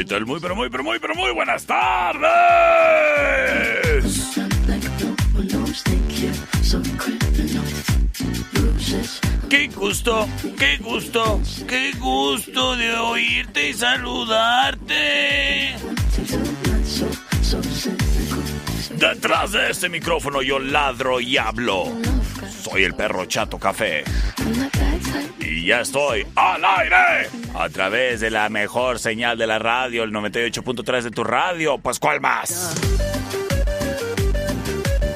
Muy, pero muy, pero muy, pero muy buenas tardes. Qué gusto, qué gusto, qué gusto de oírte y saludarte. Detrás de este micrófono yo ladro y hablo. Soy el perro Chato Café. Ya estoy al aire. A través de la mejor señal de la radio, el 98.3 de tu radio. Pues ¿cuál más?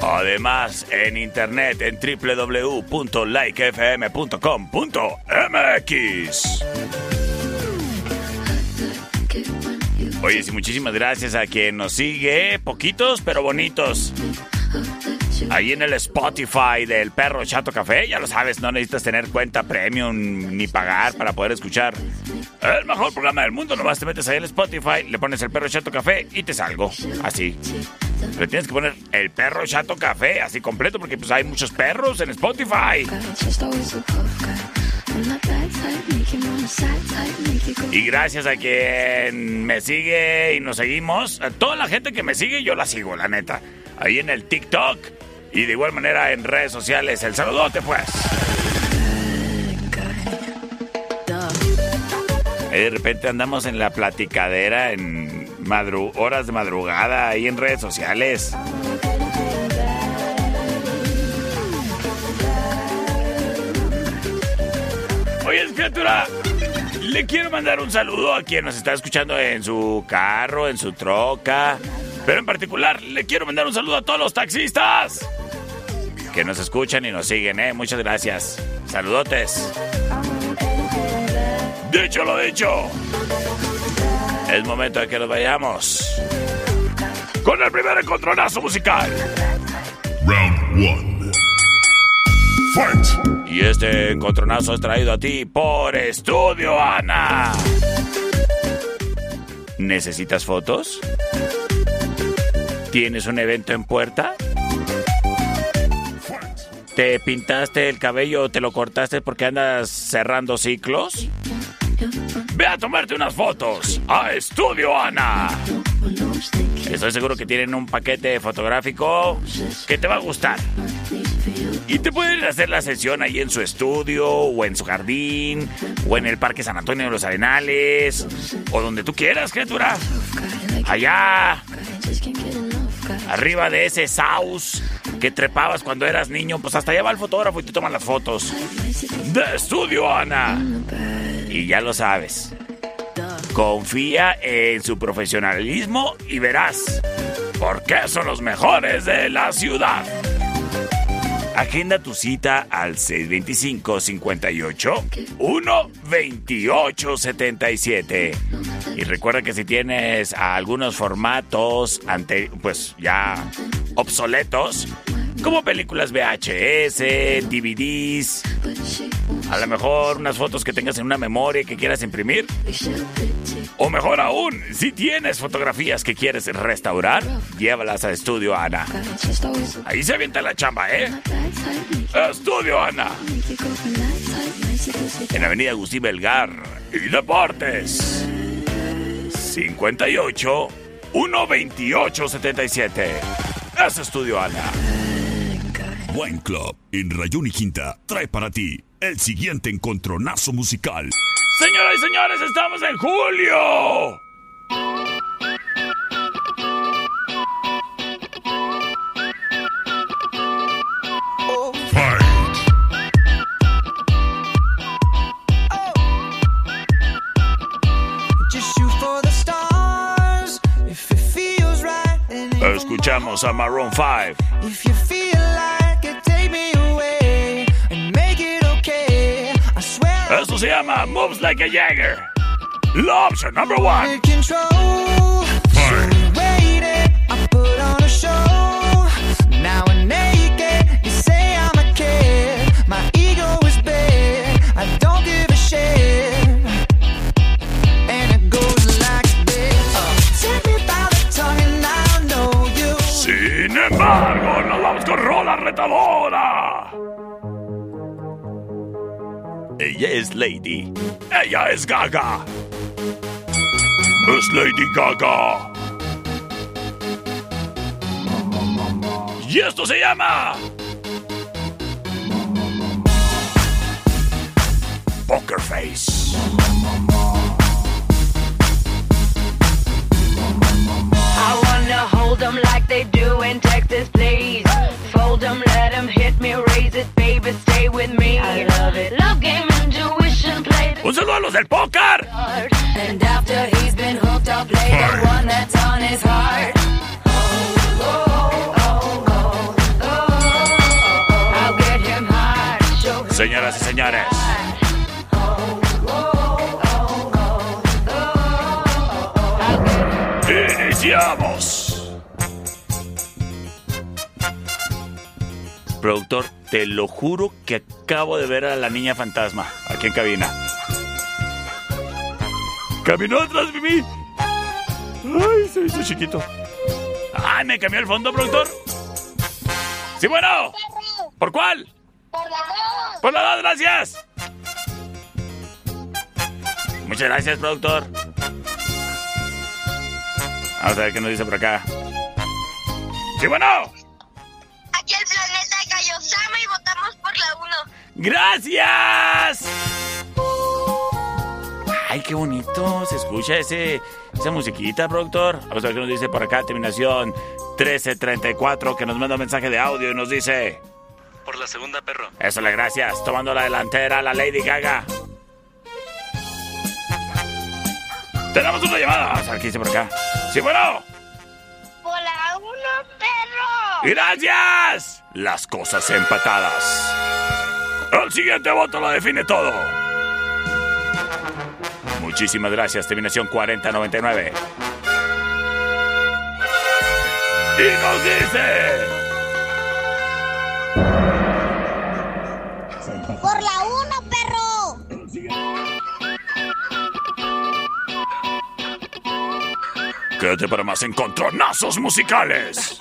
Además, en internet en www.likefm.com.mx. Oye, sí, muchísimas gracias a quien nos sigue, poquitos pero bonitos. Ahí en el Spotify del perro Chato Café, ya lo sabes, no necesitas tener cuenta premium ni pagar para poder escuchar el mejor programa del mundo. Nomás te metes ahí en el Spotify, le pones el perro Chato Café y te salgo. Así. Pero tienes que poner el perro Chato Café así completo porque pues hay muchos perros en Spotify. Y gracias a quien me sigue y nos seguimos, a toda la gente que me sigue yo la sigo, la neta. Ahí en el TikTok y de igual manera en redes sociales. El saludote pues. Y de repente andamos en la platicadera en madru horas de madrugada ahí en redes sociales. Oye, criatura, le quiero mandar un saludo a quien nos está escuchando en su carro, en su troca. Pero en particular, le quiero mandar un saludo a todos los taxistas que nos escuchan y nos siguen, ¿eh? Muchas gracias. Saludotes. Dicho lo dicho, es momento de que nos vayamos con el primer encontronazo musical. Round one. Fight. Y este encontronazo es traído a ti por Estudio Ana. ¿Necesitas fotos? ¿Tienes un evento en puerta? ¿Te pintaste el cabello o te lo cortaste porque andas cerrando ciclos? Ve a tomarte unas fotos a Estudio Ana. Estoy seguro que tienen un paquete fotográfico que te va a gustar. Y te pueden hacer la sesión ahí en su estudio, o en su jardín, o en el Parque San Antonio de los Arenales, o donde tú quieras, criatura. Allá, arriba de ese saus que trepabas cuando eras niño, pues hasta allá va el fotógrafo y te toman las fotos. De estudio, Ana. Y ya lo sabes. Confía en su profesionalismo y verás por qué son los mejores de la ciudad. Agenda tu cita al 625 58 1 28 77. Y recuerda que si tienes algunos formatos ante pues ya obsoletos, como películas VHS, DVDs, a lo mejor unas fotos que tengas en una memoria que quieras imprimir, O mejor aún, si tienes fotografías que quieres restaurar, llévalas a Estudio Ana. Ahí se avienta la chamba, ¿eh? Estudio Ana. En Avenida Agustín Belgar y Deportes. 58 128 77. Es Estudio Ana. Wine Club en Rayón y Quinta trae para ti el siguiente encontronazo musical. Señoras y señores, estamos en julio. Escuchamos a Maroon 5. Se llama Moves Like a Jagger. La option number one. Sin embargo, nos vamos con rola retadora. Ella es Lady. Ella es Gaga. Es Lady Gaga. Y esto se llama... Poker Face. I wanna hold them like they do in Texas, please. Fold them, let them hit me, raise it, baby, stay with me. I love it. Love game, intuition, play the Un saludo a los del póker. And after he's been hooked, I'll play the one that's on his heart. Oh, oh, oh, oh, oh, oh. Señoras y señores. Iniciamos. Productor, te lo juro que acabo de ver a la niña fantasma aquí en cabina. Caminó atrás de mí. Ay, se hizo chiquito. Ay, me cambió el fondo, productor. Sí, bueno. ¿Por cuál? Por la dos, gracias. Muchas gracias, productor. Vamos a ver qué nos dice por acá. Sí, bueno. ¡Gracias! Ay, qué bonito. Se escucha ese, esa musiquita, productor. Vamos a ver qué nos dice por acá. Terminación 1334, que nos manda un mensaje de audio y nos dice... Por la segunda, perro. Eso le gracias. Tomando la delantera, la Lady Gaga. Tenemos una llamada. Vamos a ver qué dice por acá. Sí, bueno. Por la 1, perro. ¡Gracias! Las cosas empatadas. El siguiente voto lo define todo. Muchísimas gracias, terminación 4099. Y nos dice... Por la 1, perro. Quédate para más encontronazos musicales.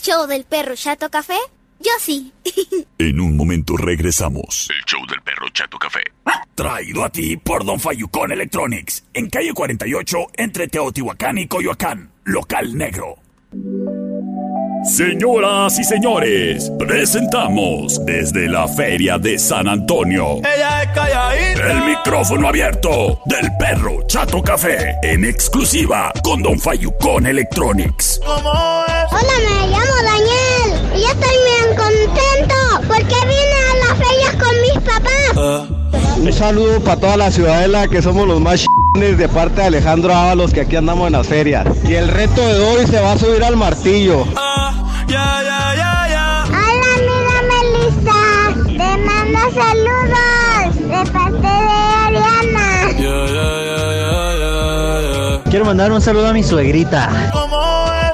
El show del perro Chato Café? Yo sí. En un momento regresamos. El show del perro Chato Café. Traído a ti por Don Fayucón Electronics. En calle 48, entre Teotihuacán y Coyoacán. Local negro. Señoras y señores, presentamos desde la Feria de San Antonio Ella es calladita. el micrófono abierto del perro Chato Café en exclusiva con Don Fayucón Electronics. ¿Cómo es? Hola, me llamo Daniel. Y yo estoy bien contento porque vine a las ferias con mis papás. Un saludo para toda la ciudadela que somos los más de parte de Alejandro Ábalos que aquí andamos en las ferias. Y el reto de hoy se va a subir al martillo. Ah, ya, ya, ya, ya. Hola, amiga Melissa. Te mando saludos de parte de Ariana. Ya, ya, ya, ya, ya, ya. Quiero mandar un saludo a mi suegrita.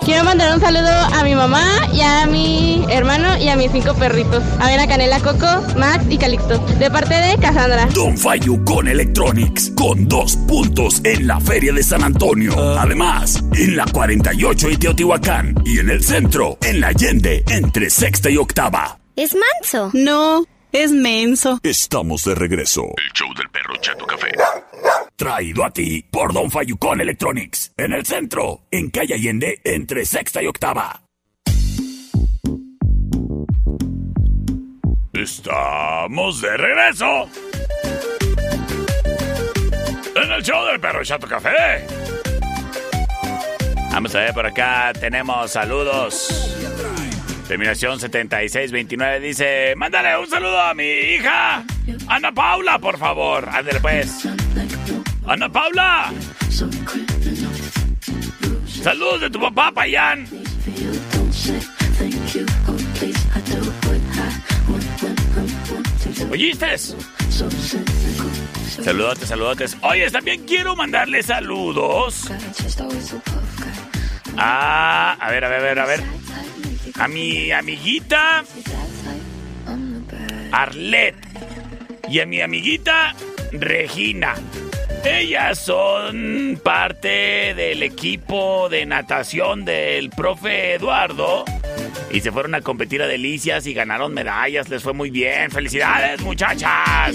Quiero mandar un saludo a mi mamá y a mi hermano y a mis cinco perritos. A ver a Canela, Coco, Max y Calixto. De parte de Cassandra. Don Fayucón Electronics con dos puntos en la Feria de San Antonio. Además, en la 48 y Teotihuacán y en el centro, en la Allende, entre sexta y octava. ¿Es manso? No, es menso. Estamos de regreso. El show del perro Chato Café. Traído a ti por Don Fayucón Electronics. En el centro, en calle Allende, entre sexta y octava. Estamos de regreso. En el show del perro Chato Café. Vamos a ver por acá. Tenemos saludos. Terminación 7629 dice: Mándale un saludo a mi hija. Ana Paula, por favor. Ándale pues. Ana Paula. Saludos de tu papá, Payán. ¿Oíste? Saludotes, saludotes. Oye, también quiero mandarle saludos. Ah, a ver, a ver, a ver, a ver. A mi amiguita Arlet y a mi amiguita Regina. Ellas son parte del equipo de natación del profe Eduardo. Y se fueron a competir a Delicias y ganaron medallas. Les fue muy bien. ¡Felicidades, muchachas!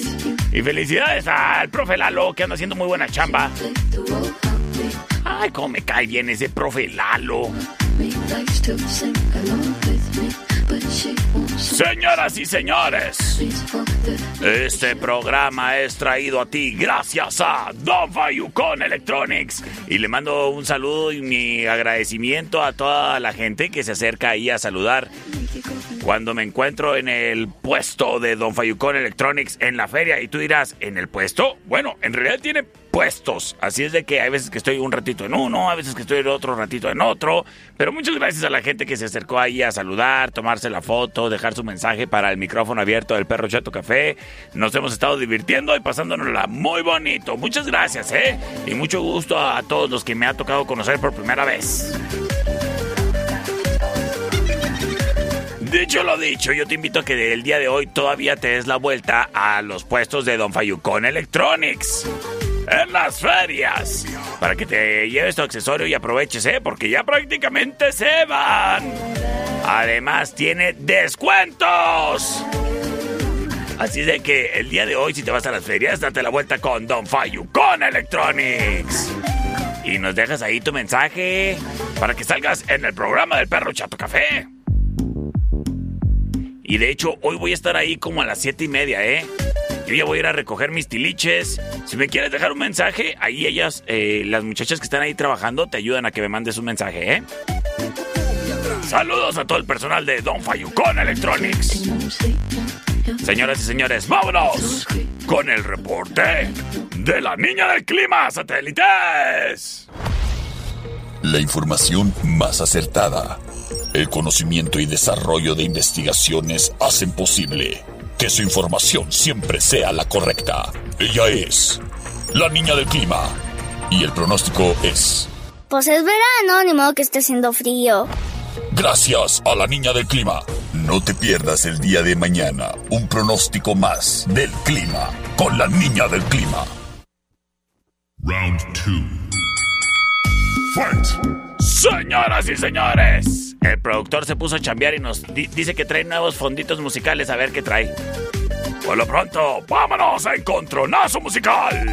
Y felicidades al profe Lalo, que anda haciendo muy buena chamba. Ay, cómo me cae bien ese profe Lalo. Señoras y señores, este programa es traído a ti gracias a Don Fayucón Electronics. Y le mando un saludo y mi agradecimiento a toda la gente que se acerca ahí a saludar. Cuando me encuentro en el puesto de Don Fayucón Electronics en la feria y tú dirás, ¿en el puesto? Bueno, en realidad tiene puestos. Así es de que hay veces que estoy un ratito en uno, a veces que estoy otro ratito en otro. Pero muchas gracias a la gente que se acercó ahí a saludar, tomarse la foto, dejar su mensaje para el micrófono abierto del Perro Chato Café. Nos hemos estado divirtiendo y pasándonosla muy bonito. Muchas gracias, ¿eh? Y mucho gusto a todos los que me ha tocado conocer por primera vez. Dicho lo dicho, yo te invito a que el día de hoy todavía te des la vuelta a los puestos de Don Fayucón Electronics. En las ferias. Para que te lleves tu accesorio y aproveches, ¿eh? Porque ya prácticamente se van. Además, tiene descuentos. Así de que el día de hoy, si te vas a las ferias, date la vuelta con Don Fayucón Electronics. Y nos dejas ahí tu mensaje para que salgas en el programa del Perro Chato Café. Y de hecho, hoy voy a estar ahí como a las siete y media, ¿eh? Yo ya voy a ir a recoger mis tiliches. Si me quieres dejar un mensaje, ahí ellas, eh, las muchachas que están ahí trabajando, te ayudan a que me mandes un mensaje, ¿eh? Saludos a todo el personal de Don Fayucón Electronics. Señoras y señores, vámonos con el reporte de la niña del clima satélites. La información más acertada. El conocimiento y desarrollo de investigaciones hacen posible que su información siempre sea la correcta. Ella es la niña del clima. Y el pronóstico es... Pues es verano, ni modo que esté haciendo frío. Gracias a la niña del clima. No te pierdas el día de mañana un pronóstico más del clima con la niña del clima. Round 2. Fight. Señoras y señores, El productor se puso a chambear y nos di- dice que trae nuevos fonditos musicales. A ver qué trae. Por lo pronto, vámonos a Encontronazo Musical.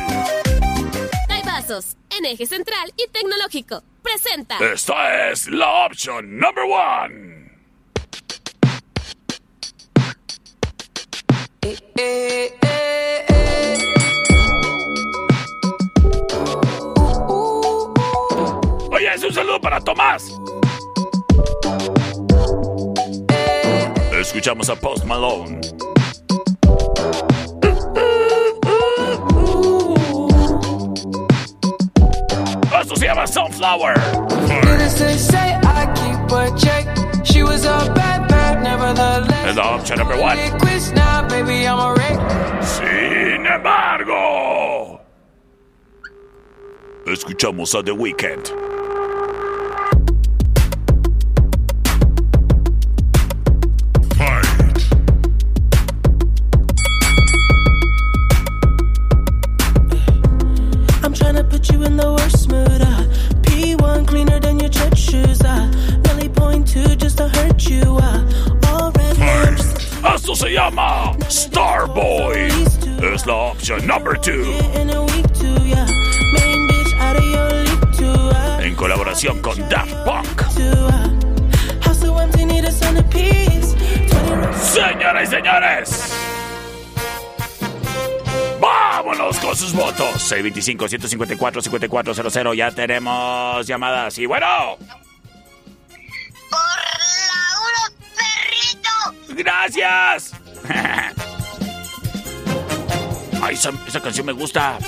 Vasos, en eje central y tecnológico. Presenta. Esta es la opción number one. Oye, es un saludo para Tomás. Escuchamos a Post Malone. Esto se llama Sunflower. Es la opción number one. Sin embargo, escuchamos a The Weeknd. Esto se llama Starboy. Es la opción number two. In a week too, yeah. Main bitch out of your league too. Uh. En colaboración con Daft Punk. Too. House so empty, need a centerpiece. 20 Señoras y señores. Vámonos con sus votos. 625-154-5400. Ya tenemos llamadas. Y bueno. ¡Gracias! Ay, esa, esa canción me gusta.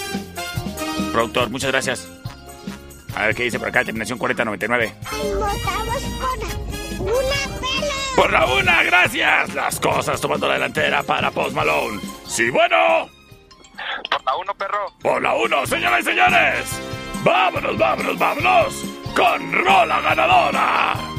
Productor, muchas gracias. A ver qué dice por acá, terminación 4099. Votamos por una pela. Por la una, gracias. Las cosas tomando la delantera para Post Malone. Sí, bueno. Por la uno, perro. Por la uno, señoras y señores. Vámonos, vámonos, vámonos. Con Rola Ganadora.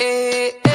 Hey, hey.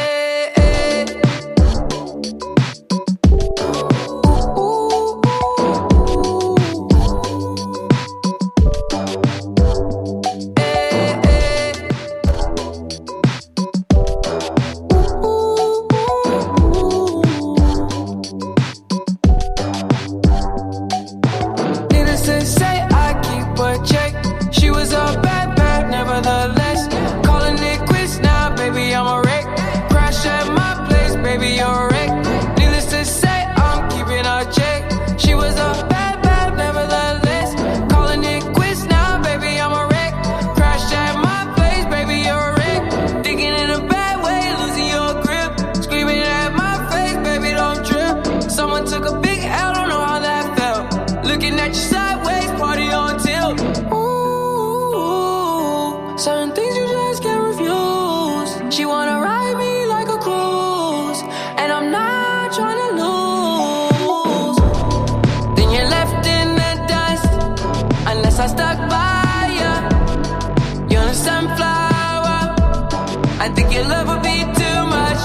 I think your love would be too much,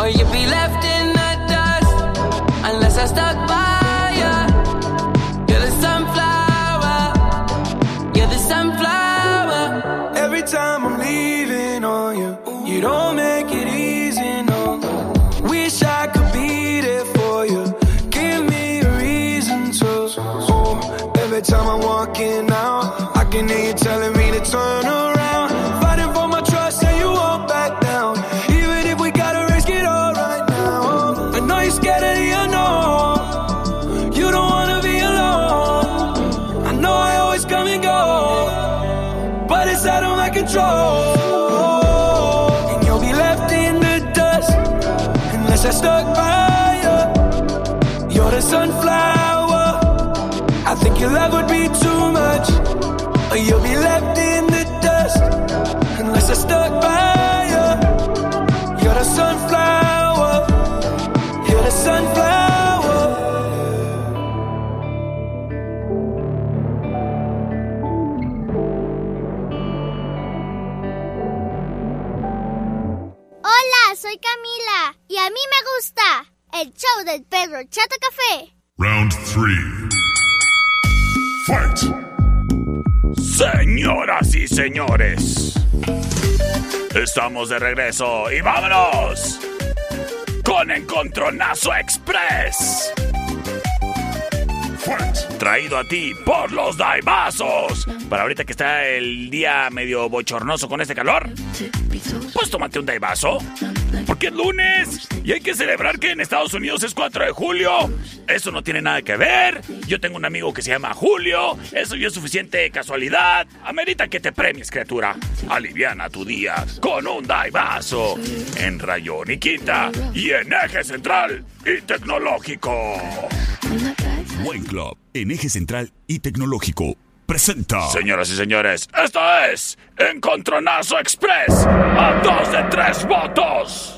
or you'd be left in the dust, unless I stuck by ya. You're the sunflower. You're the sunflower. Every time I'm leaving on you, you don't make it easy, no. Wish I could be there for you. Give me a reason to. Oh, every time I'm walking out, perro Chato Café. Round three. Fight. Señoras y señores, estamos de regreso y vámonos con Encontronazo Express. Traído a ti por los Daibazos. Para ahorita que está el día medio bochornoso con este calor, pues tómate un Daibazo. Es lunes y hay que celebrar que en Estados Unidos es 4 de julio. Eso no tiene nada que ver. Yo tengo un amigo que se llama Julio. Eso ya es suficiente casualidad. Amerita que te premies, criatura. Aliviana tu día con un Daibazo. En Rayón y Quinta y en Eje Central y Tecnológico. Buen Club, en eje central y tecnológico, presenta. Señoras y señores, esto es Encontronazo Express a dos de tres votos.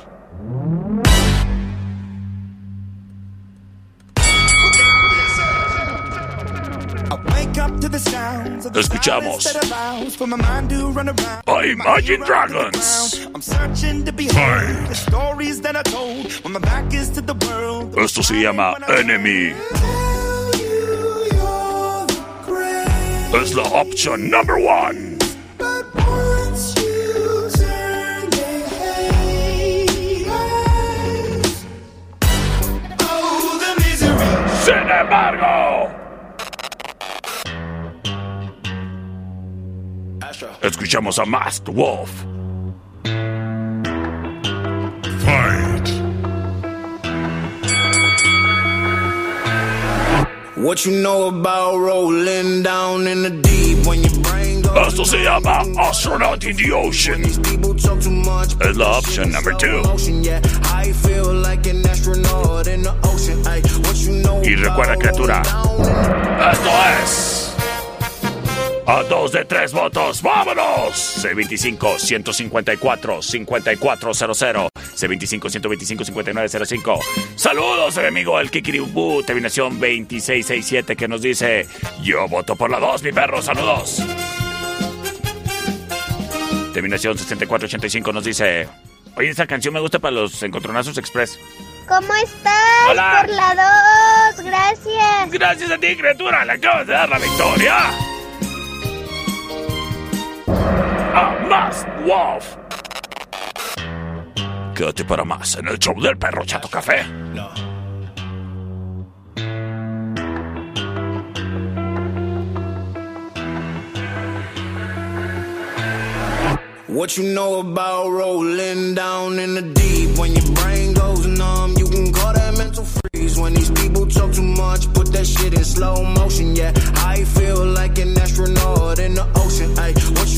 Escuchamos a Imagine Dragons. I'm searching to behind the stories that I told when my back is to the world. Esto se llama Enemy. Es la opción number one. Oh, Sin embargo, escuchamos a Masked Wolf. Fight. What you know about rolling down in the deep when your brain goes Esto se llama Astronaut in the Ocean. people talk too much Es la opción number two. ocean yeah I feel like an astronaut in the ocean ay what you know Y recuerda, criatura, esto es. A dos de tres votos, vámonos. C25-154-5400. C25-125-5905. Saludos a mi amigo el Kikiribu, terminación 2667, que nos dice: Yo voto por la 2, mi perro, saludos. Terminación 6485 nos dice: Oye, esta canción me gusta para los encontronazos express. ¿Cómo estás? Hola. Por la 2, gracias. Gracias a ti, criatura, le acabas de dar la victoria. A más Wolf. Quédate para más en el show del perro Chato Café. What you know about rolling down in the deep when your brain goes numb? You can call that mental freeze when these people talk too much. Put that shit in slow motion, yeah. I feel like an astronaut in the ocean. Ay, what you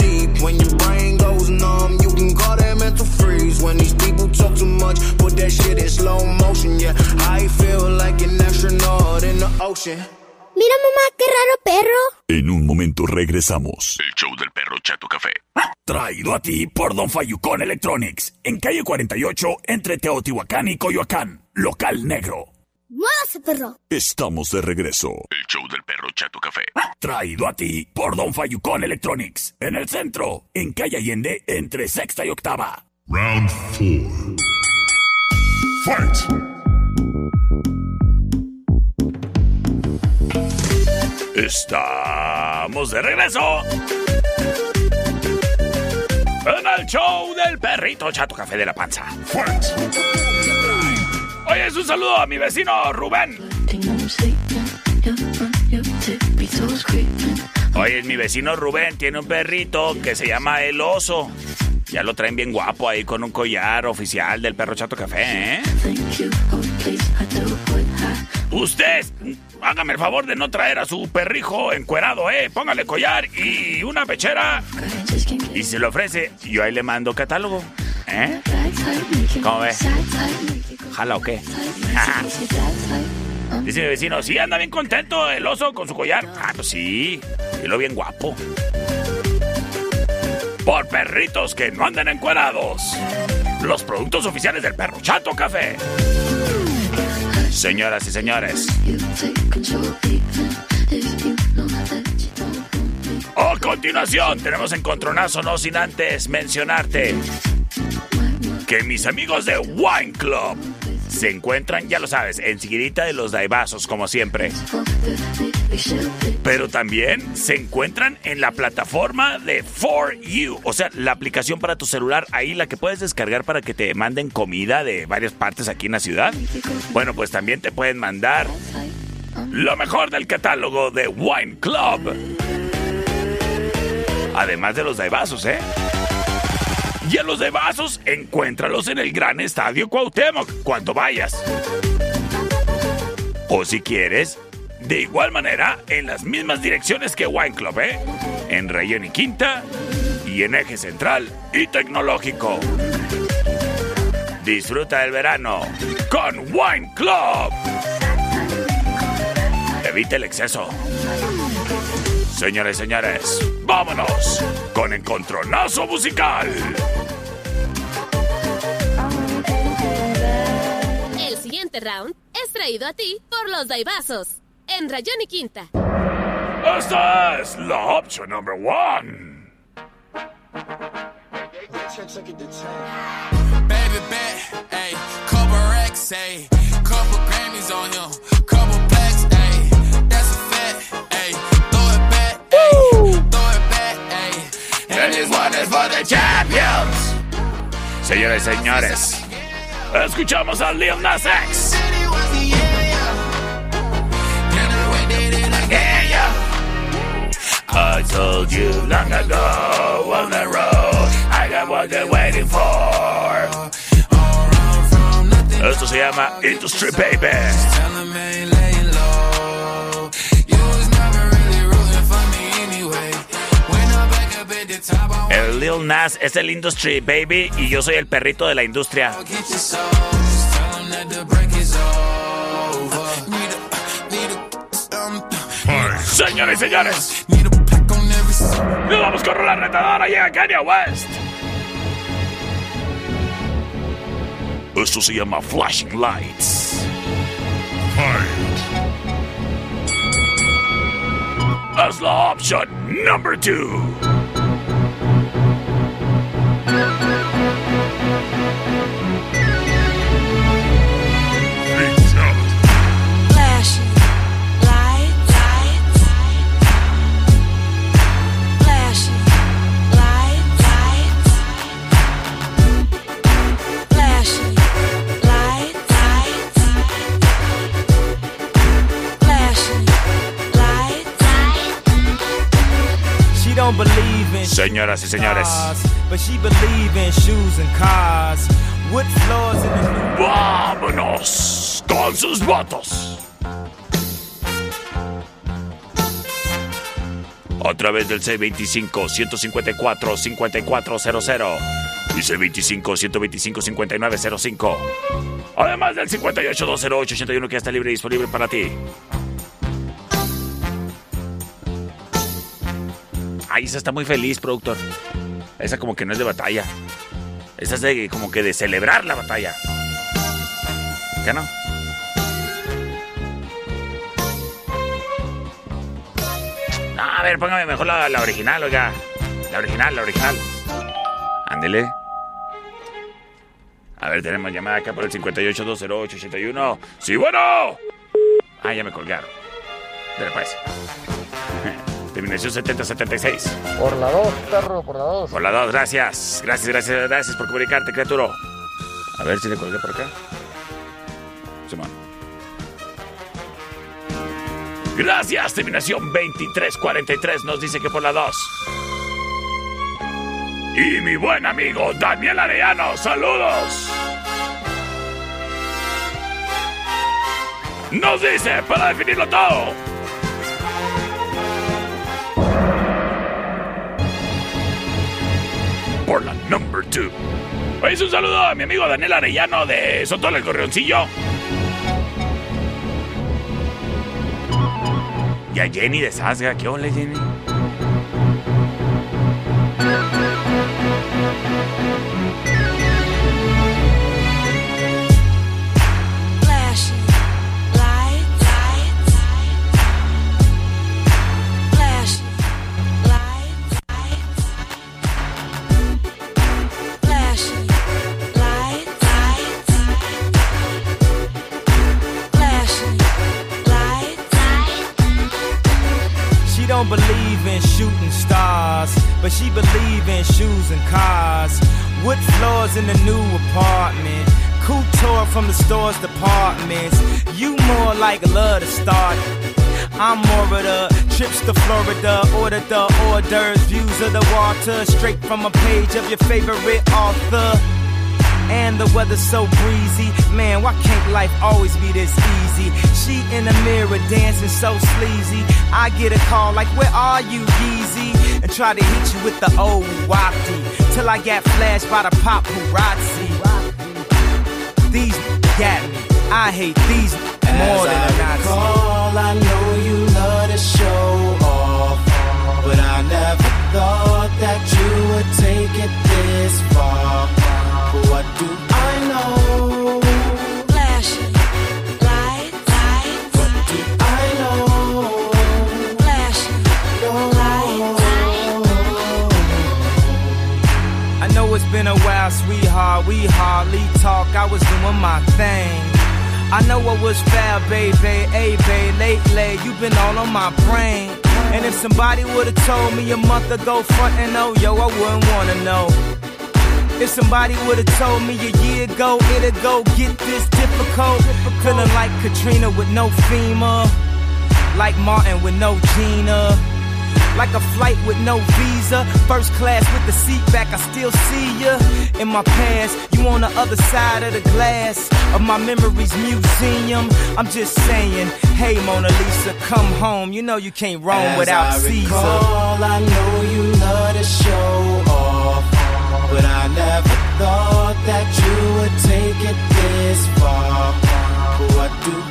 when your brain goes numb? You can call that mental freeze when these people talk too much. Put that shit in slow motion. Yeah, I feel like an astronaut in the ocean. Mira mamá, qué raro perro. En un momento regresamos. El show del perro Chato Café. Traído a ti por Don Fayucón Electronics. En calle 48, entre Teotihuacán y Coyoacán. Local negro. Muévase, perro. Estamos de regreso. El show del perro Chato Café. Traído a ti por Don Fayucón Electronics. En el centro, en calle Allende, entre sexta y octava. Round 4. Fight! Estamos de regreso. En el show del perrito Chato Café de la Panza. Oye, es un saludo a mi vecino Rubén. Oye, mi vecino Rubén tiene un perrito que se llama El Oso. Ya lo traen bien guapo ahí con un collar oficial del perro Chato Café, ¿eh? Usted, hágame el favor de no traer a su perrijo encuerado, ¿eh? Póngale collar y una pechera. Y se lo ofrece, yo ahí le mando catálogo, ¿eh? ¿Cómo ve? ¿Jala o qué? Dice mi vecino, sí, anda bien contento el oso con su collar. Ah, pues sí, y lo bien guapo. Por perritos que no anden encuerados. Los productos oficiales del perro Chato Café. Señoras y señores. A continuación, tenemos encontronazo, no sin antes mencionarte que mis amigos de Wine Club se encuentran, ya lo sabes, enseguidita de los daibazos, como siempre. Pero también se encuentran en la plataforma de For You, o sea, la aplicación para tu celular, ahí la que puedes descargar para que te manden comida de varias partes aquí en la ciudad. Bueno, pues también te pueden mandar lo mejor del catálogo de Wine Club. Además de los daibazos, ¿eh? Y a los de vasos, encuéntralos en el gran estadio Cuauhtémoc cuando vayas. O si quieres, de igual manera, en las mismas direcciones que Wine Club, ¿eh? En Rayón y Quinta y en Eje Central y Tecnológico. Disfruta el verano con Wine Club. Evita el exceso. Señores y señores, vámonos con Encontronazo Musical. El siguiente round es traído a ti por los Daibazos. En Rayón y Quinta. Esta es la opción number one. Baby bet, ayy, couple racks, couple Grammys on him, one for the champions. Señores señores, escuchamos a Lil Nas X. I told you long ago on the road, I got what they're waiting for. Esto se llama Industry Baby. El Lil Nas es el Industry Baby y yo soy el perrito de la industria. Señores y señores, nos vamos con la retadora. Llega Kanye West. Esto se llama Flashing Lights. Fight. Es la opción número 2. In the new vámonos con sus votos. A través del C25-154-5400 y C25-125-5905. Además del 58-208-81 que ya está libre y disponible para ti. Esa está muy feliz, productor. Esa como que no es de batalla. Esa es de como que de celebrar la batalla. ¿Qué no? No, a ver, póngame mejor la, original, oiga. La original, la original. Ándele. A ver, tenemos llamada acá por el 58-208-81. ¡Sí, bueno! Ah, ya me colgaron. Dale, pues. Terminación 7076. Por la 2, perro, por la 2. Por la 2, gracias. Gracias, gracias, gracias por comunicarte, criatura. A ver si le colgué por acá. Simón. Gracias, terminación 2343 nos dice que por la 2. Y mi buen amigo Daniel Arellano, saludos. Nos dice para definirlo todo. Por la number 2. Pues un saludo a mi amigo Daniel Arellano de Sotol el Correoncillo. Y a Jenny de Sasga. ¿Qué ole, Jenny? Store's departments. You more like love to start. I'm more of the trips to Florida, order the hors d'oeuvres, views of the water, straight from a page of your favorite author. And the weather's so breezy. Man, why can't life always be this easy? She in the mirror dancing so sleazy. I get a call like, Where are you, Yeezy? And try to hit you with the old wafty. Till I got flashed by the paparazzi. I hate these more than a Nazi. recall, I know you love to show off, but I never thought that you would take it this far. But what do I know? Flashing lights, lights. What do I know? Flashing I know it's been a while, sweetheart. We hardly talk. I was doing my thing. I know I was foul, baby. Hey, babe, lately you've been all on my brain. And if somebody would've told me a month ago, front and oh, yo, I wouldn't wanna know. If somebody would've told me a year ago, it'd go get this difficult. Feeling like Katrina with no FEMA. Like Martin with no Gina. Like a flight with no visa. First class with the seat back, I still see ya. In my past, you on the other side of the glass of my memories museum. I'm just saying, hey Mona Lisa, come home. You know you can't roam As without I Caesar. recall, I know you love to show off, but I never thought that you would take it this far. What do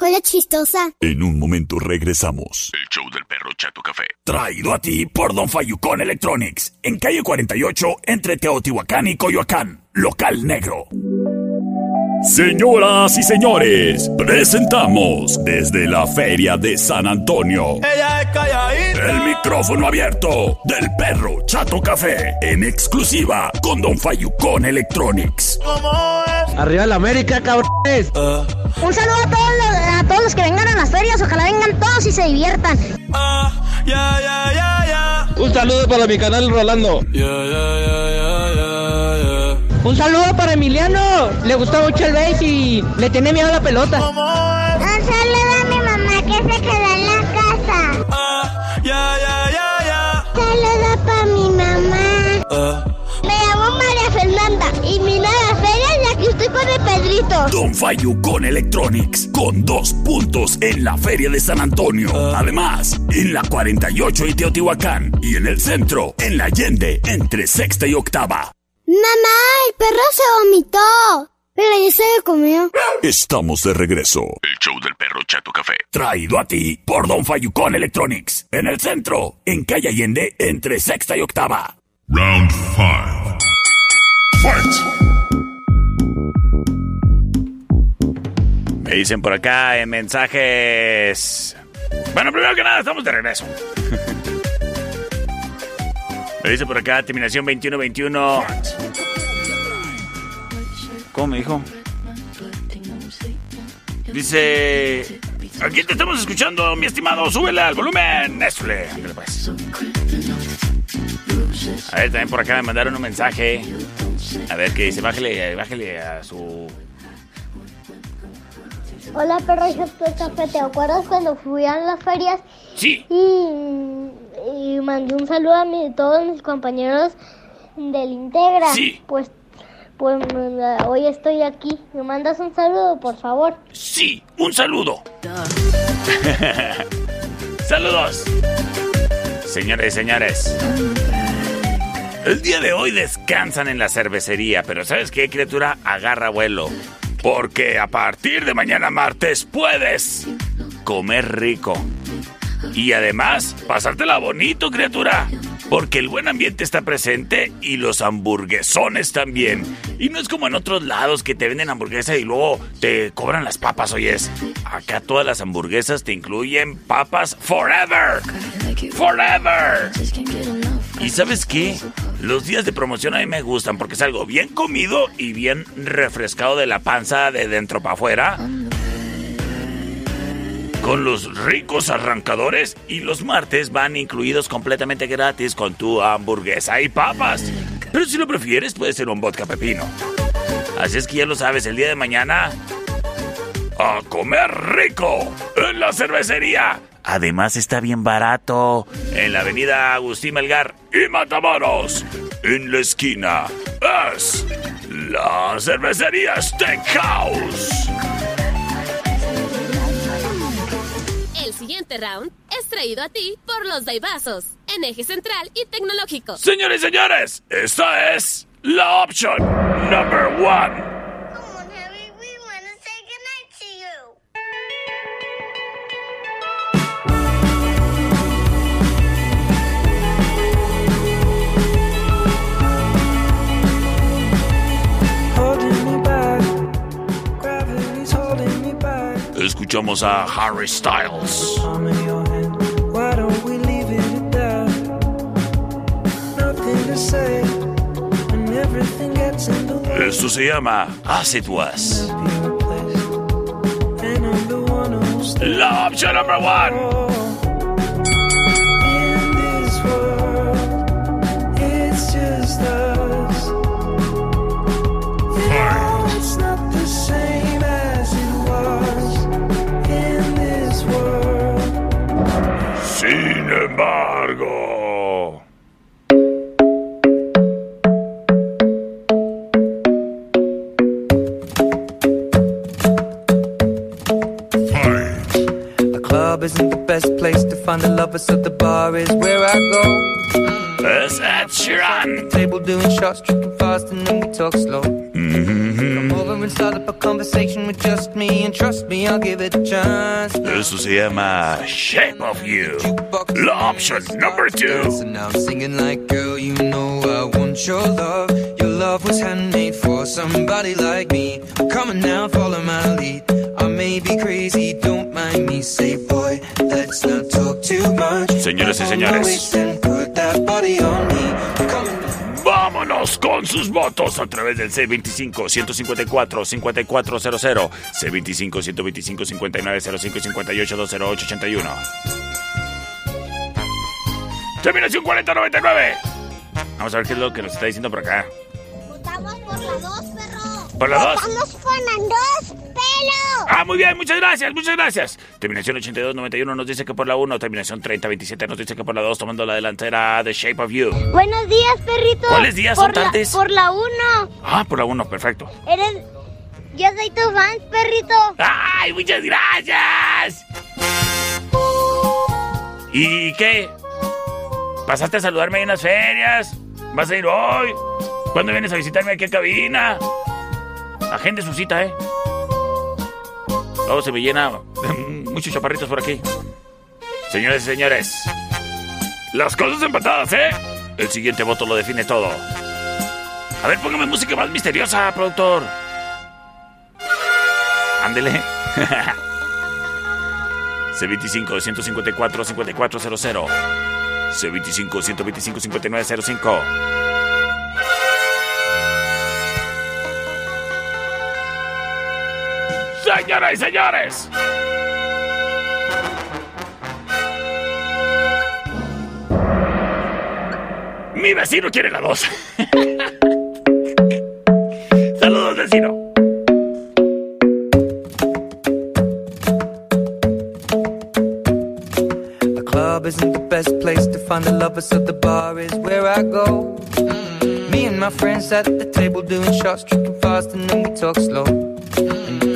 cola chistosa. En un momento regresamos. El show del perro Chato Café. Traído a ti por Don Fayucón Electronics. En calle 48, entre Teotihuacán y Coyoacán. Local negro. Señoras y señores, presentamos desde la Feria de San Antonio. Ella es calladita. El micrófono abierto del perro Chato Café. En exclusiva con Don Fayucón Electronics. ¿Cómo es? Arriba la América, cabrones. Un saludo a todos, los, a todos los que vengan a las ferias. Ojalá vengan todos y se diviertan. Ah, ya, ya, ya, ya. Un saludo para mi canal Rolando. Un saludo para Emiliano. Le gusta mucho el base y le tiene miedo a la pelota. Un saludo a mi mamá que se quedó en la casa. Ah, ya, ya, ya, ya. Saludo para mi mamá. Don Fayucón Electronics, con dos puntos en la Feria de San Antonio. Además, en la 48 y Teotihuacán. Y en el centro, en la Allende, entre sexta y octava. Mamá, el perro se vomitó. Pero ya se lo comió. Estamos de regreso. El show del perro Chato Café. Traído a ti por Don Fayucón Electronics. En el centro, en calle Allende, entre sexta y octava. Round 5. Me dicen por acá en mensajes. Bueno, primero que nada, estamos de regreso. Me dice por acá, terminación 2121. ¿Cómo me dijo? Dice. Aquí te estamos escuchando, mi estimado. Súbele al volumen. Ándale, pues. A ver, también por acá me mandaron un mensaje. A ver qué dice. Bájale, bájale a su. Hola, perro y de café. ¿Te acuerdas cuando fui a las ferias? Sí. Y, y mandé un saludo a mi- todos mis compañeros del Integra. Sí. Pues, pues hoy estoy aquí. ¿Me mandas un saludo, por favor? Sí, un saludo. Saludos. Señores y señores. El día de hoy descansan en la cervecería, pero ¿sabes qué, criatura? Agarra vuelo. Porque a partir de mañana martes puedes comer rico. Y además, pasártela bonito, criatura. Porque el buen ambiente está presente y los hamburguesones también. Y no es como en otros lados que te venden hamburguesa y luego te cobran las papas, oyes. Acá todas las hamburguesas te incluyen papas forever. Forever. ¿Y sabes qué? Los días de promoción a mí me gustan porque es algo bien comido y bien refrescado de la panza de dentro para afuera. Con los ricos arrancadores y los martes van incluidos completamente gratis con tu hamburguesa y papas. Pero si lo prefieres puede ser un vodka pepino. Así es que ya lo sabes, el día de mañana a comer rico en la cervecería. Además está bien barato en la avenida Agustín Melgar y Matamoros. En la esquina es la cervecería Steakhouse. Siguiente round es traído a ti por los Daibazos, en eje central y tecnológico. Señores y señores, esta es la opción number one. escuchamos a Harry Styles. Esto se llama Acid Was. La opción número 1. Lover, so the bar is where I go. Sheeran. Table doing shots, tripping fast, and then we talk slow. Mm-hmm. Come over and start up a conversation with just me, and trust me, I'll give it a chance. Eso se llama Shape of You. Option number two. So now I'm singing like, girl, you know I want your love. Your love was handmade for somebody like me. Come on now, follow my lead. I may be crazy, don't me. Come on. Vámonos con sus votos a través del C25-154-5400, C25-125-5905 y 58-208-81. Terminación 4099. Vamos a ver qué es lo que nos está diciendo por acá. Votamos por la 2, perro. ¿Por la dos? La 2, pelo. Ah, muy bien, muchas gracias, muchas gracias. Terminación 8291 nos dice que por la 1, terminación 3027 nos dice que por la 2, tomando la delantera de Shape of You. Buenos días, perrito. ¿Cuáles días por son la-? Por la 1. Ah, por la 1, perfecto. Eres. Yo soy tu fan, perrito. ¡Ay, muchas gracias! ¿Y qué? ¿Pasaste a saludarme ahí en las ferias? ¿Vas a ir hoy? ¿Cuándo vienes a visitarme aquí a cabina? Agende su cita, ¿eh? Luego se me llena muchos chaparritos por aquí. Señores y señores, las cosas empatadas, ¿eh? El siguiente voto lo define todo. A ver, póngame música más misteriosa, productor. Ándele. C25 154 Señoras y señores. Mi vecino quiere la dos. Saludos, vecino. The club isn't the best place to find a lover, so the bar is where I go. Mm. Me and my friends at the table doing shots, tripping fast, and then we talk slow.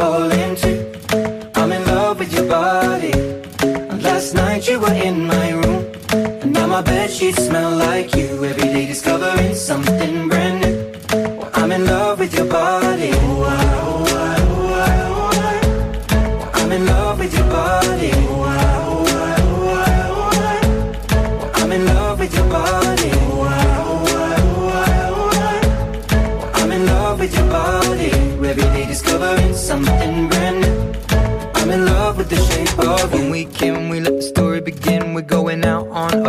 falling too. I'm in love with your body. And Last night you were in my room. And now my bed sheets smell like you.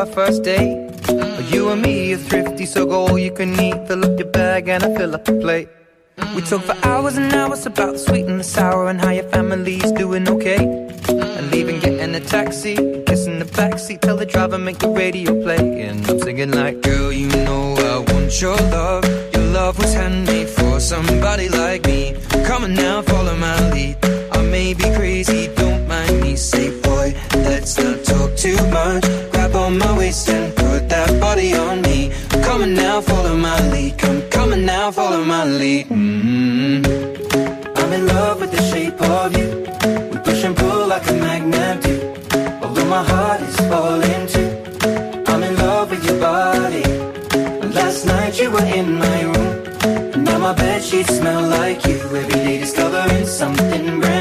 Our first date. You and me are thrifty, so go all you can eat. Fill up your bag and I fill up the plate. We talk for hours and hours about the sweet and the sour and how your family's doing okay. And leaving, getting a taxi, kissing the backseat, tell the driver make the radio play. And I'm singing like, girl, you know I want your love. Your love was handmade for somebody like me. Come on now, now, follow my lead. mm I'm in love with the shape of you. We push and pull like a magnet do. Although my heart is falling too. I'm in love with your body. Last night you were in my room. Now my bed sheets smell like you. Every day discovering something brand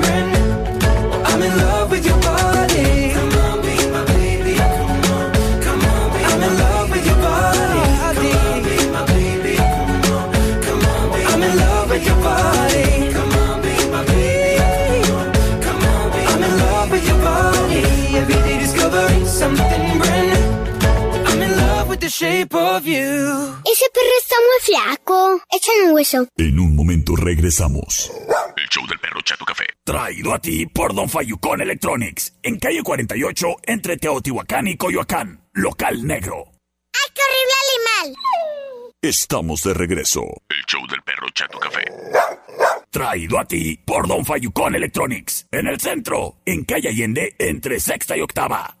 Flaco. Échale un hueso. En un momento regresamos. El show del perro Chato Café. Traído a ti por Don Fayucón Electronics. En calle 48, entre Teotihuacán y Coyoacán. Local negro. ¡Ay, qué horrible animal! Estamos de regreso. El show del perro Chato Café. Traído a ti por Don Fayucón Electronics. En el centro, en calle Allende, entre sexta y octava.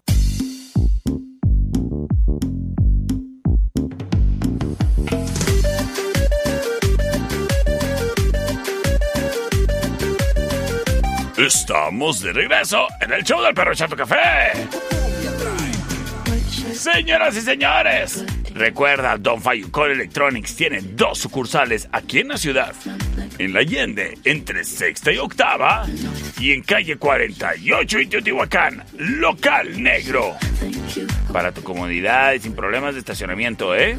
Estamos de regreso en el show del perro Chato Café. Señoras y señores, recuerda, Don Fayucón Electronics tiene dos sucursales aquí en la ciudad. En la Allende, entre sexta y octava. Y en calle 48 y Teotihuacán, local negro. Para tu comodidad y sin problemas de estacionamiento, ¿eh?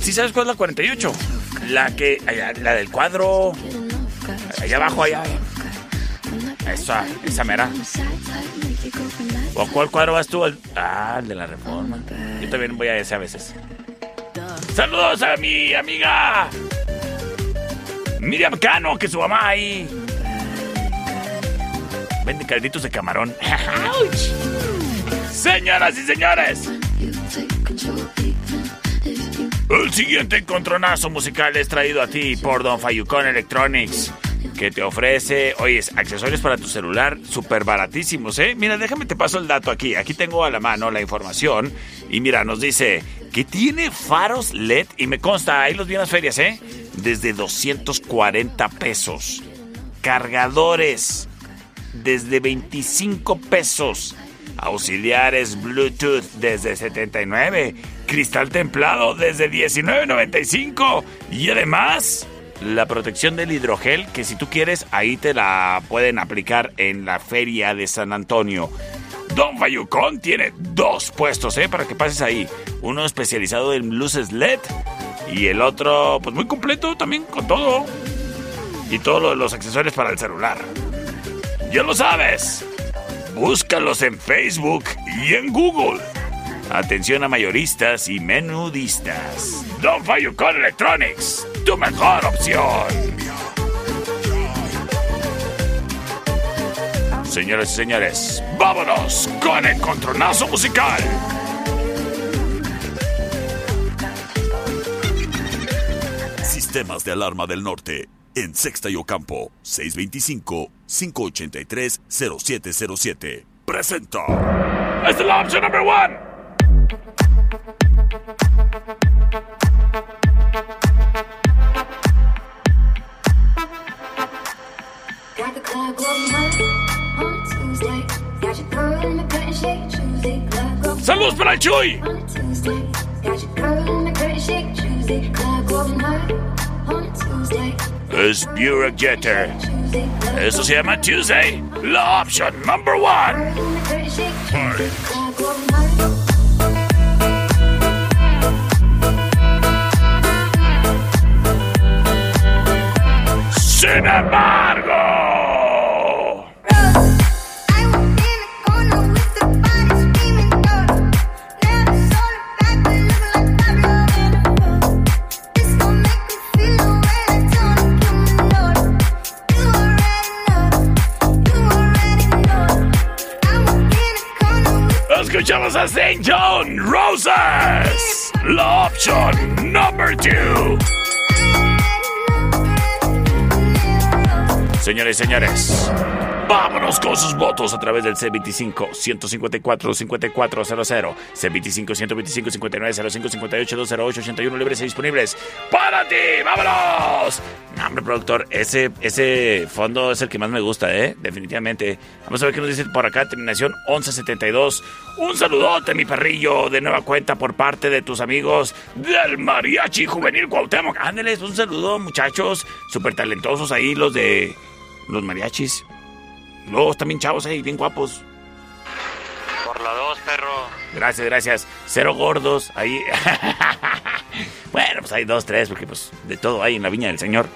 ¿Sí sabes cuál es la 48? La que. la del cuadro. Allá abajo, allá. Esa, esa mera. ¿O a cuál cuadro vas tú? Ah, el de la reforma. Yo también voy a ese a veces. Saludos a mi amiga Miriam Cano, que su mamá ahí. Vende calditos de camarón. Señoras y señores. El siguiente encontronazo musical es traído a ti por Don Fayucón Electronics, que te ofrece, oye, accesorios para tu celular súper baratísimos, ¿eh? Mira, déjame te paso el dato aquí. Aquí tengo a la mano la información. Y mira, nos dice que tiene faros LED y me consta, ahí los vi en las ferias, ¿eh? Desde 240 pesos. Cargadores desde 25 pesos. Auxiliares Bluetooth desde 79. Cristal templado desde 19.95. Y además, la protección del hidrogel, que si tú quieres, ahí te la pueden aplicar en la feria de San Antonio. Don Fayucón tiene dos puestos, ¿eh? Para que pases ahí. Uno especializado en luces LED y el otro, pues muy completo también con todo. Y todos los accesorios para el celular. Ya lo sabes. Búscalos en Facebook y en Google. Atención a mayoristas y menudistas. Don Fayucón Electronics, tu mejor opción. Señoras y señores, vámonos con el contronazo musical. Sistemas de alarma del norte. En Sexta y Ocampo, 625-583-0707. Presenta. Es la opción number one. Got the club going Tuesday. Es Buick Jeter. Eso se llama Tuesday. La opción number one. Club going high. Sin embargo. Escuchamos a St. John Roses. La opción number two. Señores y señores, vámonos con sus votos a través del C25 154 5400, C25 125 59 05 58 208 81 libres y disponibles para ti. ¡Vámonos! No, hombre, productor, ese, ese fondo es el que más me gusta, ¿eh? Definitivamente. Vamos a ver qué nos dice por acá, terminación 1172. Un saludote, mi perrillo, de nueva cuenta por parte de tus amigos del Mariachi Juvenil Cuauhtémoc. Ándeles, un saludo, muchachos, súper talentosos ahí, los de los mariachis. Luego también chavos ahí, bien guapos. Por la dos, perro. Gracias, gracias. Cero gordos, ahí. bueno, pues hay dos, tres, porque pues de todo hay en la viña del señor.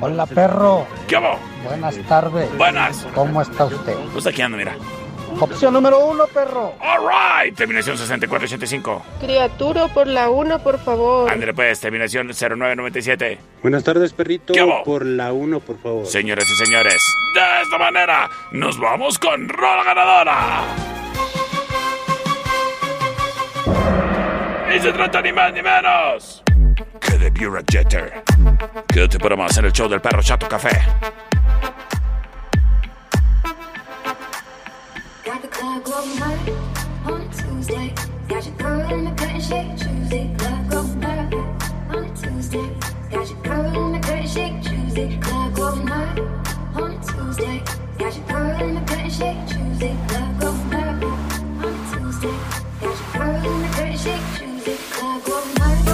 Hola, perro. ¿Qué hago? Buenas tardes. Buenas. ¿Cómo está usted? Pues aquí ando, mira. Opción número uno, perro. All right, terminación 6485. Criatura por la 1, por favor. Ándale pues, terminación 0997. Buenas tardes, perrito. ¿Qué hago? Por la 1, por favor. Señoras y señores, de esta manera nos vamos con Rola Ganadora. Y se trata ni más ni menos que de Bureau Jeter. Quédate para más en el show del perro Chato Café. Club going hard on a Tuesday. Got your girl in the cutting shake Tuesday. Club going hard on a Tuesday. Got your girl in the cutting shake Tuesday. Club going hard on a Tuesday. Got your girl in the cutting shake Tuesday. Club going hard on a Tuesday. Got your girl in the cutting shake Tuesday. Club going hard.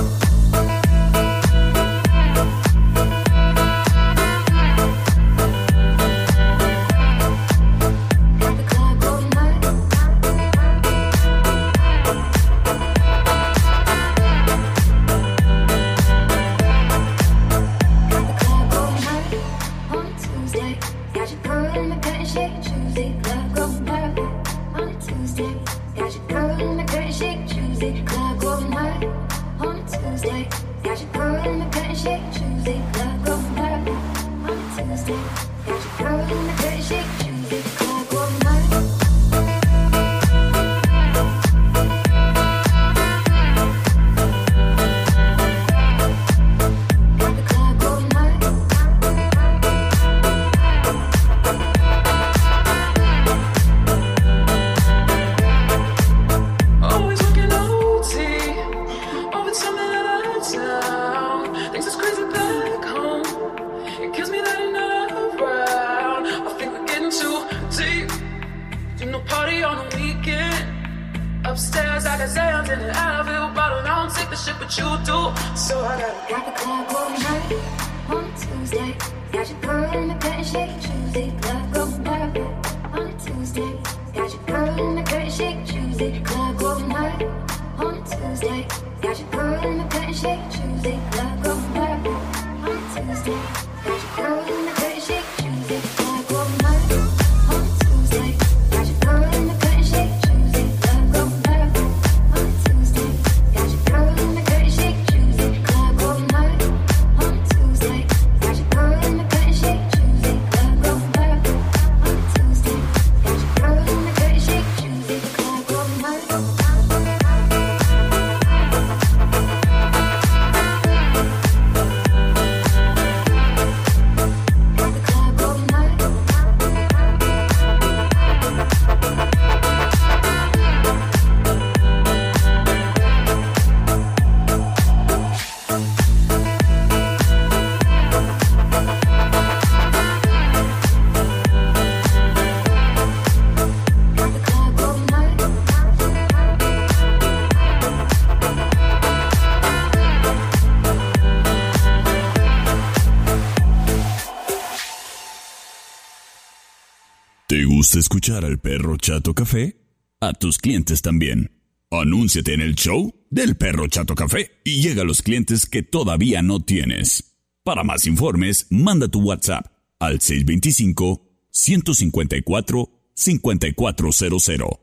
Escuchar al perro Chato Café? A tus clientes también. Anúnciate en el show del perro Chato Café y llega a los clientes que todavía no tienes. Para más informes, manda tu WhatsApp al 625-154-5400.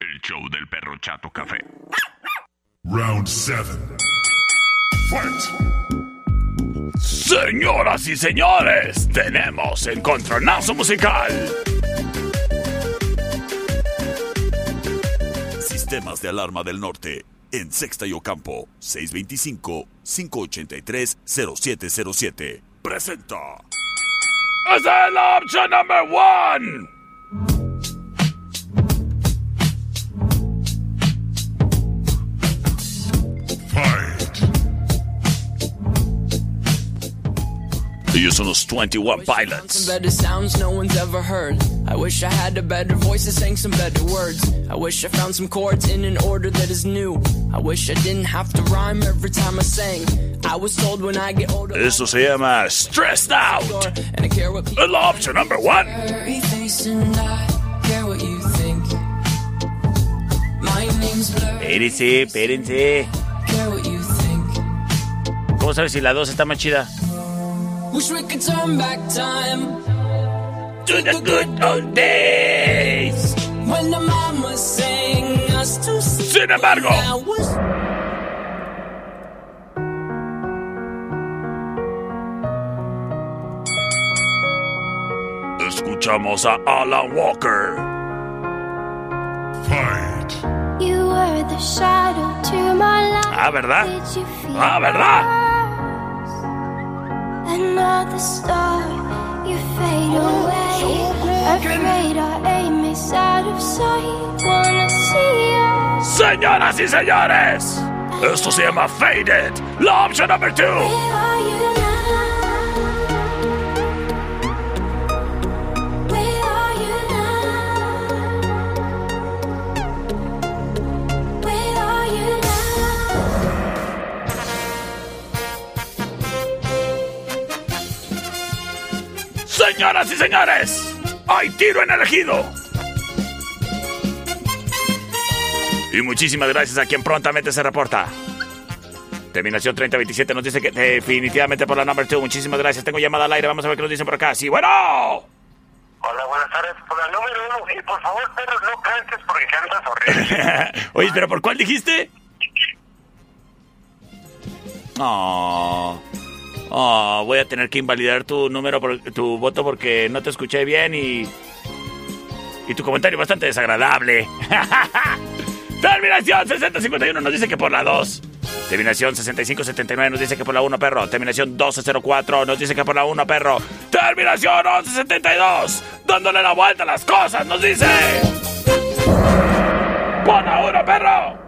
El show del perro Chato Café. Round 7. Fight. Señoras y señores, tenemos encontronazo musical. Sistemas de alarma del norte. En Sexta y Ocampo. 625-583-0707. Presenta. Es la opción number one. Ellos son los 21 Pilots. Some better sounds no one's ever heard. I wish I had a better voice that sang some better words. I wish I found some chords in an order that is new. I wish I didn't have to rhyme every time I sang. I was told when I get older. Esto se llama Stressed Out. And I care what people la opción number one. Espérense, espérense. ¿Cómo sabes si la 2 está más chida? Wish we could turn back time To the good old days. when the mama sang us to sleep. Sin embargo, escuchamos a Alan Walker. Fight. You were the shadow to my light. Ah, ¿verdad? Ah, ¿verdad? Another star, you fade away. Afraid our aim is out of sight. Wanna see you. Señoras y señores, esto se llama Faded. La opción number two. Señoras y señores, hay tiro en el ejido. Y muchísimas gracias a quien prontamente se reporta. Terminación 3027 nos dice que definitivamente por la number 2. Muchísimas gracias. Tengo llamada al aire. Vamos a ver qué nos dicen por acá. Sí, bueno. Hola, buenas tardes. Por la número uno, y por favor, perro, no cantes porque cantas horrible. Oye, pero ¿por cuál dijiste? Oh, oh, voy a tener que invalidar tu número, por, tu voto porque no te escuché bien y y tu comentario bastante desagradable. Terminación 6051 nos dice que por la 2. Terminación 6579 nos dice que por la 1, perro. Terminación 1204 nos dice que por la 1, perro. Terminación 1172. Dándole la vuelta a las cosas, nos dice. Por la 1, perro.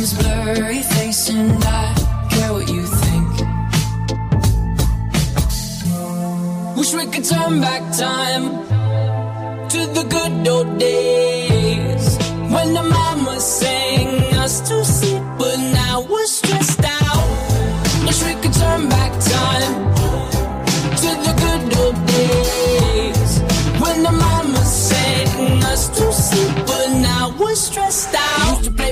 Name's Blurry Face and I care what you think. Wish we could turn back time to the good old days when the mama sang us to sleep, but now we're stressed out. Wish we could turn back time to the good old days when the mama sang us to sleep, but now we're stressed out.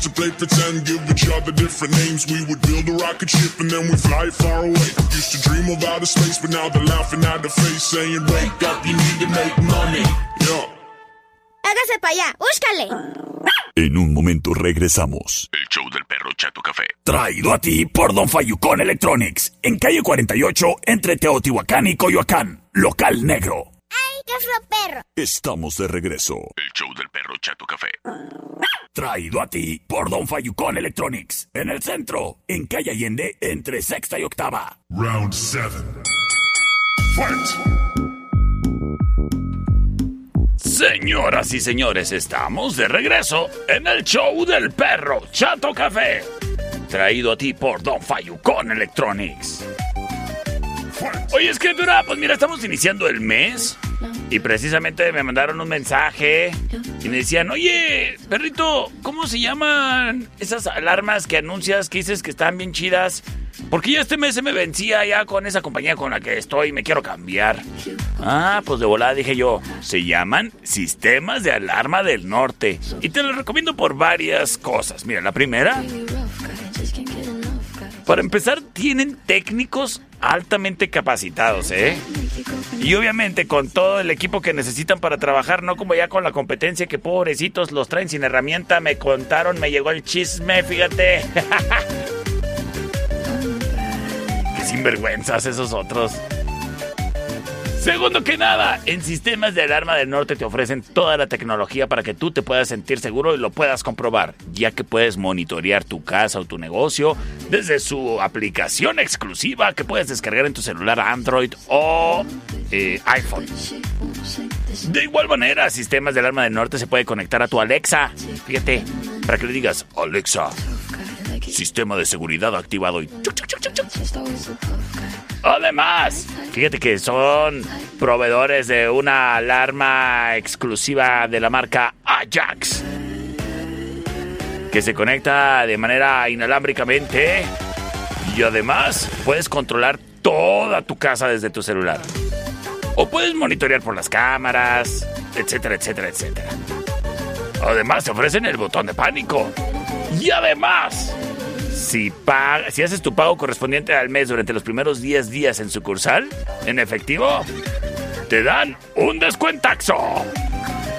Used to play pretend, give each other different names. We would build a rocket ship and then we fly far away. Used to dream of outer space, but now they're laughing at the face, saying, Wake up, you need to make money. Yeah. Hágase para allá, búscale. En un momento regresamos. El show del perro Chato Café. Traído a ti por Don Fayucón Electronics, en calle 48, entre Teotihuacán y Coyoacán, local negro. ¡Ay, qué fue perro! Estamos de regreso. El show del perro Chato Café. Traído a ti por Don Fayucón Electronics, en el centro, en calle Allende, entre sexta y octava. Round 7. Fight! Señoras y señores, estamos de regreso en el show del perro Chato Café. Traído a ti por Don Fayucón Electronics. Oye, escritura, pues mira, estamos iniciando el mes. Y precisamente me mandaron un mensaje y me decían, oye, perrito, ¿cómo se llaman esas alarmas que anuncias que dices que están bien chidas? Porque ya este mes se me vencía ya con esa compañía con la que estoy y me quiero cambiar. Ah, pues de volada dije yo, se llaman Sistemas de Alarma del Norte. Y te los recomiendo por varias cosas. Mira, la primera, para empezar, tienen técnicos altamente capacitados, ¿eh? Y obviamente con todo el equipo que necesitan para trabajar, no como ya con la competencia que pobrecitos los traen sin herramienta. Me contaron, me llegó el chisme, fíjate. Qué sinvergüenzas esos otros. Segundo que nada, en Sistemas de Alarma del Norte te ofrecen toda la tecnología para que tú te puedas sentir seguro y lo puedas comprobar, ya que puedes monitorear tu casa o tu negocio desde su aplicación exclusiva que puedes descargar en tu celular Android o eh, iPhone. De igual manera, Sistemas de Alarma del Norte se puede conectar a tu Alexa. Fíjate, para que le digas, Alexa, sistema de seguridad activado y... Además, fíjate que son proveedores de una alarma exclusiva de la marca Ajax. Que se conecta de manera inalámbricamente. Y además puedes controlar toda tu casa desde tu celular. O puedes monitorear por las cámaras, etcétera, etcétera, etcétera. Además te ofrecen el botón de pánico. Y además, si, pag- si haces tu pago correspondiente al mes durante los primeros 10 días en sucursal, en efectivo, te dan un descuentaxo.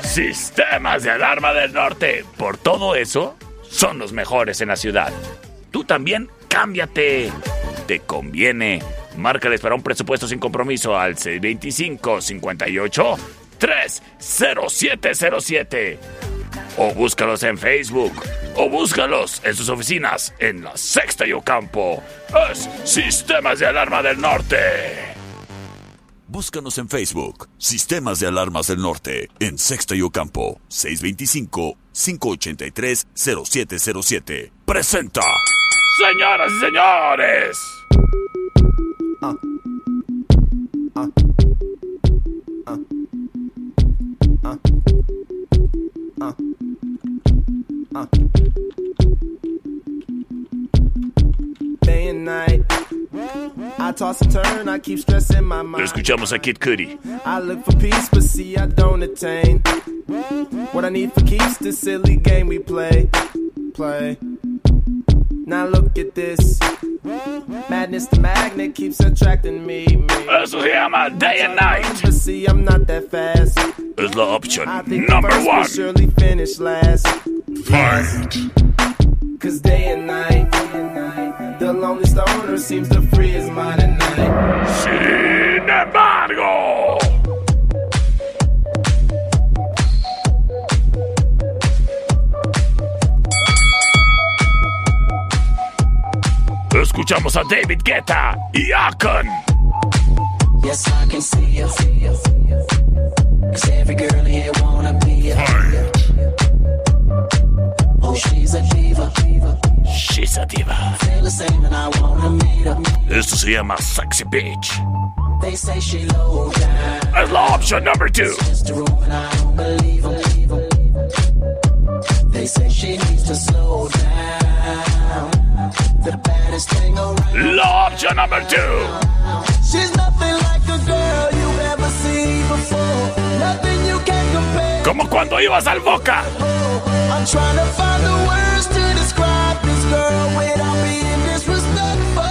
Sistemas de alarma del norte. Por todo eso, son los mejores en la ciudad. Tú también cámbiate. Te conviene. Márcales para un presupuesto sin compromiso al 625 58 30707. O búscalos en Facebook. O búscalos en sus oficinas en la Sexta y Ocampo. Es Sistemas de Alarma del Norte. Búscanos en Facebook, Sistemas de Alarmas del Norte, en Sexta y Ocampo, 625-583-0707. Presenta. Señoras y señores. Uh, uh. Day and night. I toss and turn, I keep stressing my Lo mind. escuchamos a Kid Cudi. I look for peace, but see, I don't attain. What I need for keeps this silly game we play. Play. Now look at this. Madness, the magnet keeps attracting me. me. Eso se llama Day and Night. But see, I'm not that fast is the option number one. Surely finish last. Fight. Cause day and night, the loneliest owner seems to free his mind at night. Sin embargo. Escuchamos a David Guetta y Akon. Yes, I can see you. Cause every girl here wanna be a you. Oh, she's a diva. She's a diva. Feel the same and I wanna meet her. Esto se llama Sexy Bitch. They say she low down. Es la opción number two. Just a room and I don't believe 'em. They say she needs to slow down. The baddest thing around. La opción number two. She's nothing like a girl you've ever seen before. Como cuando ibas al Boca. I'm trying to find the words to describe this girl without being disrespectful.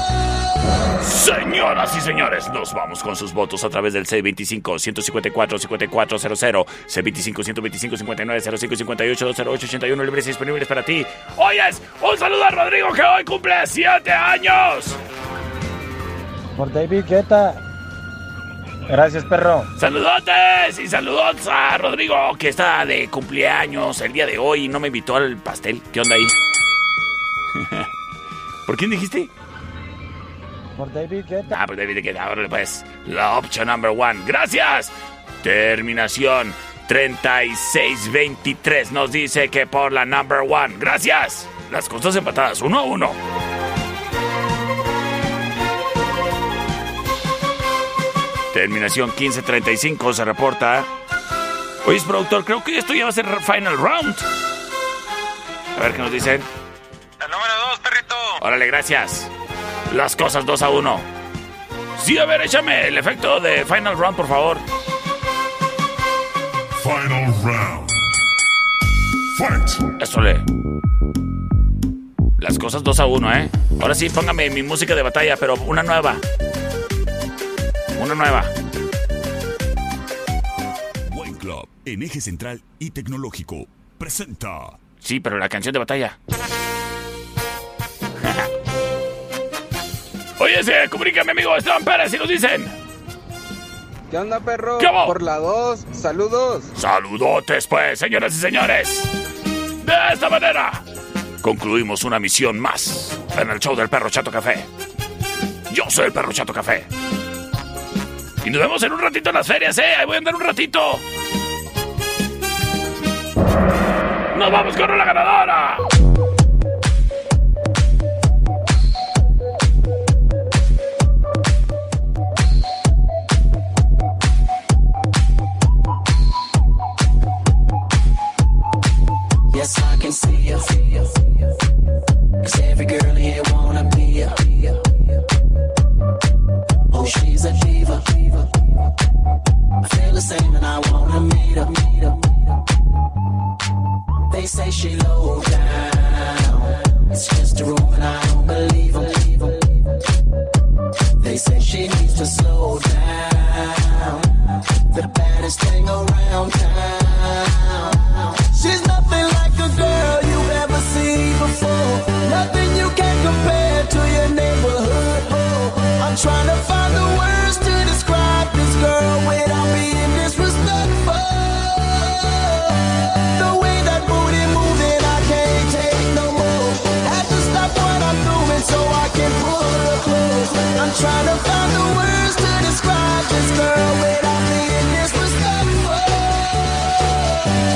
Señoras y señores, nos vamos con sus votos a través del C25-154-5400, C25-125-5905 y 58-208-81 libres y disponibles para ti. Oyes, un saludo a Rodrigo que hoy cumple 7 años. Por David Guetta. Gracias, perro. Saludotes y saludos a Rodrigo que está de cumpleaños el día de hoy y no me invitó al pastel. ¿Qué onda ahí? ¿Por quién dijiste? Por David Guetta. Ah, pues David Guetta, órale pues. La opción number one. ¡Gracias! Terminación 3623 nos dice que por la number one. ¡Gracias! Las cosas empatadas, uno a uno. Terminación 1535 se reporta. Oye, productor, creo que esto ya va a ser final round. A ver qué nos dicen. El número dos, perrito. Órale, gracias. Las cosas 2 a 1. Sí, a ver, échame el efecto de Final Round, por favor. Final round. Fight. Eso le. Las cosas 2 a 1, ¿eh? Ahora sí, póngame mi música de batalla, pero una nueva. Una nueva. Wine Club, en eje central y tecnológico, presenta. Sí, pero la canción de batalla. Oye, se comunica mi amigo Esteban Pérez y nos dicen. ¿Qué onda, perro? ¿Qué? Por la 2, saludos. Saludotes, pues, señoras y señores. De esta manera, concluimos una misión más en el show del Perro Chato Café. Yo soy el Perro Chato Café. Y nos vemos en un ratito en las ferias, ¿eh? Ahí voy a andar un ratito. ¡Nos vamos con la ganadora! She low